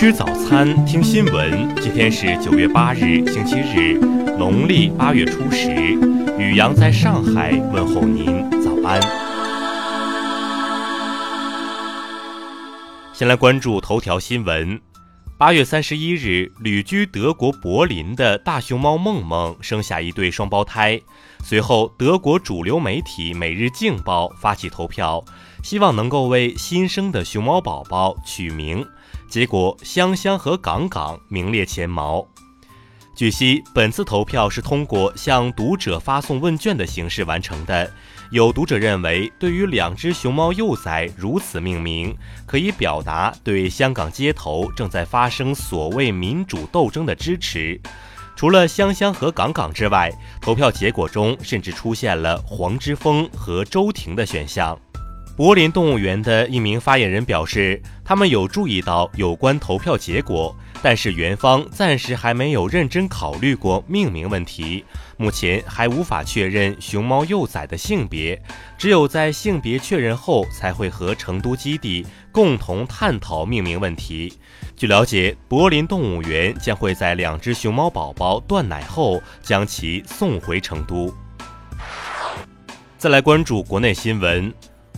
吃早餐，听新闻。今天是九月八日，星期日，农历八月初十。雨阳在上海问候您，早安。先来关注头条新闻。八月三十一日，旅居德国柏林的大熊猫梦梦生下一对双胞胎。随后，德国主流媒体《每日镜报》发起投票，希望能够为新生的熊猫宝宝取名。结果，香香和港港名列前茅。据悉，本次投票是通过向读者发送问卷的形式完成的。有读者认为，对于两只熊猫幼崽如此命名，可以表达对香港街头正在发生所谓民主斗争的支持。除了香香和港港之外，投票结果中甚至出现了黄之锋和周婷的选项。柏林动物园的一名发言人表示，他们有注意到有关投票结果，但是园方暂时还没有认真考虑过命名问题，目前还无法确认熊猫幼崽的性别，只有在性别确认后，才会和成都基地共同探讨命名问题。据了解，柏林动物园将会在两只熊猫宝宝断奶后，将其送回成都。再来关注国内新闻。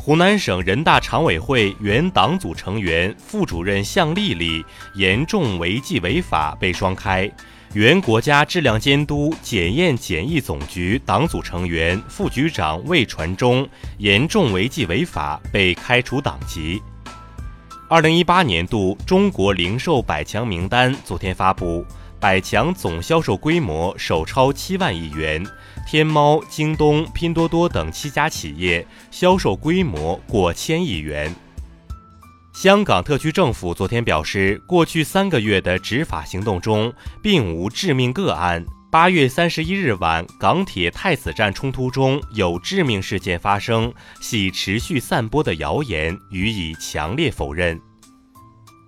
湖南省人大常委会原党组成员、副主任向丽丽严重违纪违法被双开；原国家质量监督检验检疫总局党组成员、副局长魏传忠严重违纪违法被开除党籍。二零一八年度中国零售百强名单昨天发布。百强总销售规模首超七万亿元，天猫、京东、拼多多等七家企业销售规模过千亿元。香港特区政府昨天表示，过去三个月的执法行动中，并无致命个案。八月三十一日晚，港铁太子站冲突中有致命事件发生，系持续散播的谣言，予以强烈否认。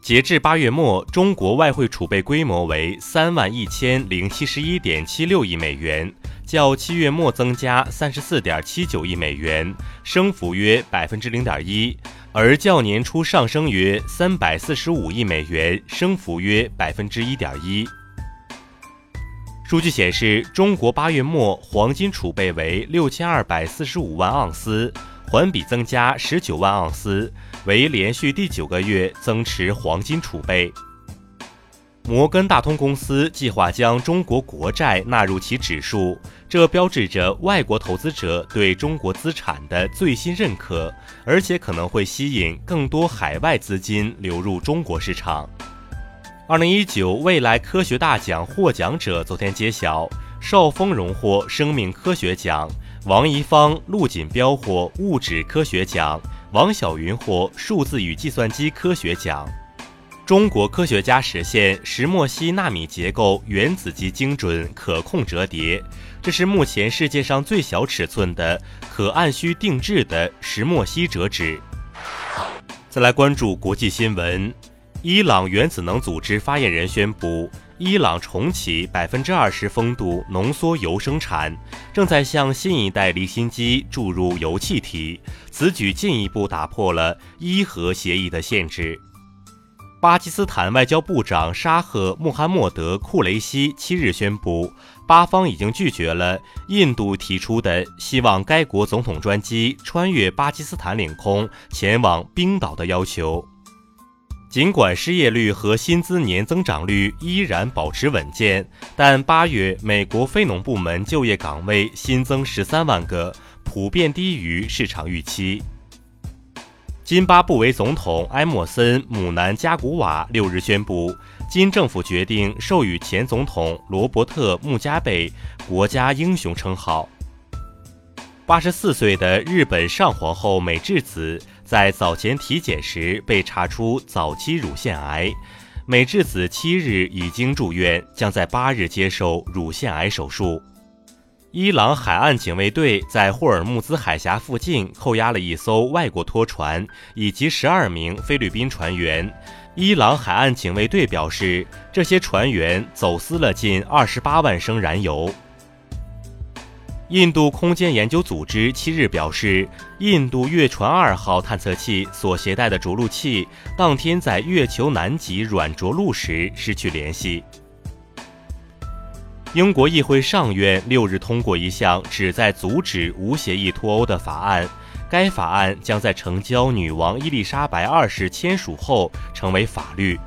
截至八月末，中国外汇储备规模为三万一千零七十一点七六亿美元，较七月末增加三十四点七九亿美元，升幅约百分之零点一，而较年初上升约三百四十五亿美元，升幅约百分之一点一。数据显示，中国八月末黄金储备为六千二百四十五万盎司。环比增加十九万盎司，为连续第九个月增持黄金储备。摩根大通公司计划将中国国债纳入其指数，这标志着外国投资者对中国资产的最新认可，而且可能会吸引更多海外资金流入中国市场。二零一九未来科学大奖获奖者昨天揭晓，邵峰荣获生命科学奖。王贻芳、陆锦标获物质科学奖，王晓云获数字与计算机科学奖。中国科学家实现石墨烯纳米结构原子级精准可控折叠，这是目前世界上最小尺寸的可按需定制的石墨烯折纸。再来关注国际新闻，伊朗原子能组织发言人宣布。伊朗重启百分之二十风度浓缩铀生产，正在向新一代离心机注入铀气体。此举进一步打破了伊核协议的限制。巴基斯坦外交部长沙赫穆罕默德·库雷西七日宣布，巴方已经拒绝了印度提出的希望该国总统专机穿越巴基斯坦领空前往冰岛的要求。尽管失业率和薪资年增长率依然保持稳健，但八月美国非农部门就业岗位新增十三万个，普遍低于市场预期。津巴布韦总统埃默森·姆南加古瓦六日宣布，金政府决定授予前总统罗伯特·穆加贝国家英雄称号。八十四岁的日本上皇后美智子。在早前体检时被查出早期乳腺癌，美智子七日已经住院，将在八日接受乳腺癌手术。伊朗海岸警卫队在霍尔木兹海峡附近扣押了一艘外国拖船以及十二名菲律宾船员。伊朗海岸警卫队表示，这些船员走私了近二十八万升燃油。印度空间研究组织七日表示，印度月船二号探测器所携带的着陆器当天在月球南极软着陆时失去联系。英国议会上院六日通过一项旨在阻止无协议脱欧的法案，该法案将在成交女王伊丽莎白二世签署后成为法律。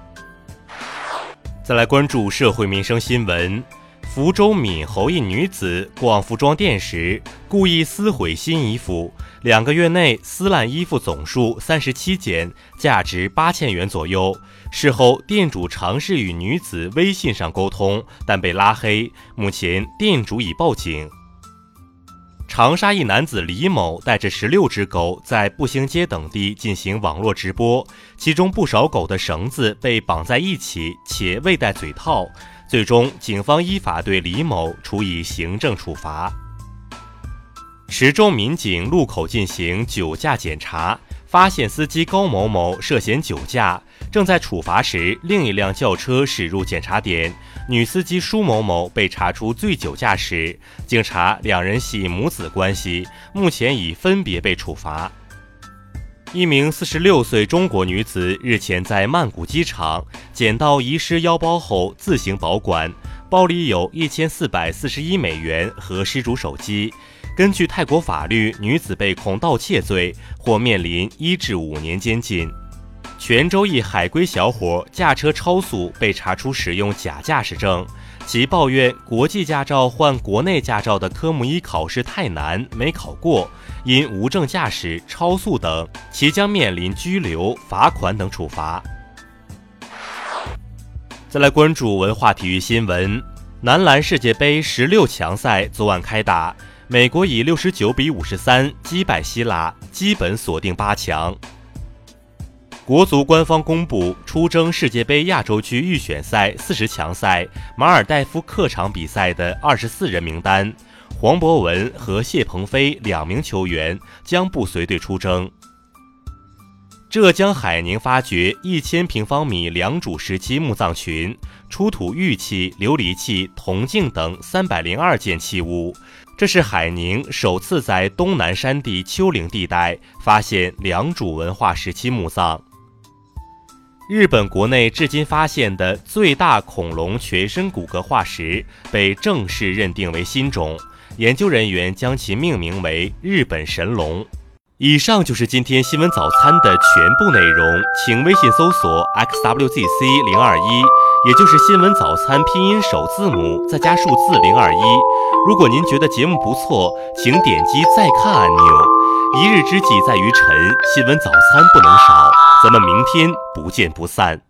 再来关注社会民生新闻：福州闽侯一女子逛服装店时故意撕毁新衣服，两个月内撕烂衣服总数三十七件，价值八千元左右。事后，店主尝试与女子微信上沟通，但被拉黑。目前，店主已报警。长沙一男子李某带着十六只狗在步行街等地进行网络直播，其中不少狗的绳子被绑在一起，且未戴嘴套。最终，警方依法对李某处以行政处罚。池州民警路口进行酒驾检查。发现司机高某某涉嫌酒驾，正在处罚时，另一辆轿车驶入检查点，女司机舒某某被查出醉酒驾驶。经查，两人系母子关系，目前已分别被处罚。一名四十六岁中国女子日前在曼谷机场捡到遗失腰包后自行保管，包里有一千四百四十一美元和失主手机。根据泰国法律，女子被控盗窃罪，或面临一至五年监禁。泉州一海归小伙驾车超速，被查出使用假驾驶证，其抱怨国际驾照换国内驾照的科目一考试太难，没考过，因无证驾驶、超速等，其将面临拘留、罚款等处罚。再来关注文化体育新闻，男篮世界杯十六强赛昨晚开打。美国以六十九比五十三击败希腊，基本锁定八强。国足官方公布出征世界杯亚洲区预选赛四十强赛马尔代夫客场比赛的二十四人名单，黄博文和谢鹏飞两名球员将不随队出征。浙江海宁发掘一千平方米良渚时期墓葬群，出土玉器、琉璃器、铜镜等三百零二件器物。这是海宁首次在东南山地丘陵地带发现良渚文化时期墓葬。日本国内至今发现的最大恐龙全身骨骼化石被正式认定为新种，研究人员将其命名为“日本神龙”。以上就是今天新闻早餐的全部内容，请微信搜索 xwzc 零二一，也就是新闻早餐拼音首字母再加数字零二一。如果您觉得节目不错，请点击再看按钮。一日之计在于晨，新闻早餐不能少，咱们明天不见不散。